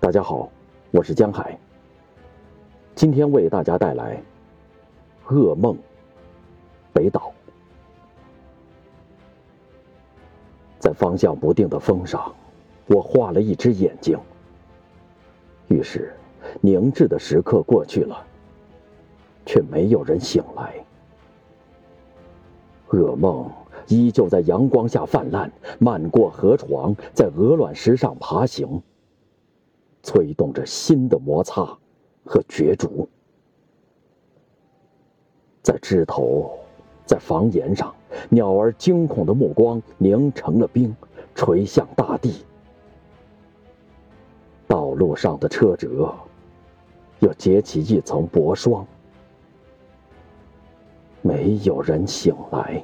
大家好，我是江海。今天为大家带来《噩梦》北岛。在方向不定的风上，我画了一只眼睛。于是，凝滞的时刻过去了，却没有人醒来。噩梦依旧在阳光下泛滥，漫过河床，在鹅卵石上爬行。催动着新的摩擦和角逐，在枝头，在房檐上，鸟儿惊恐的目光凝成了冰，垂向大地。道路上的车辙又结起一层薄霜，没有人醒来。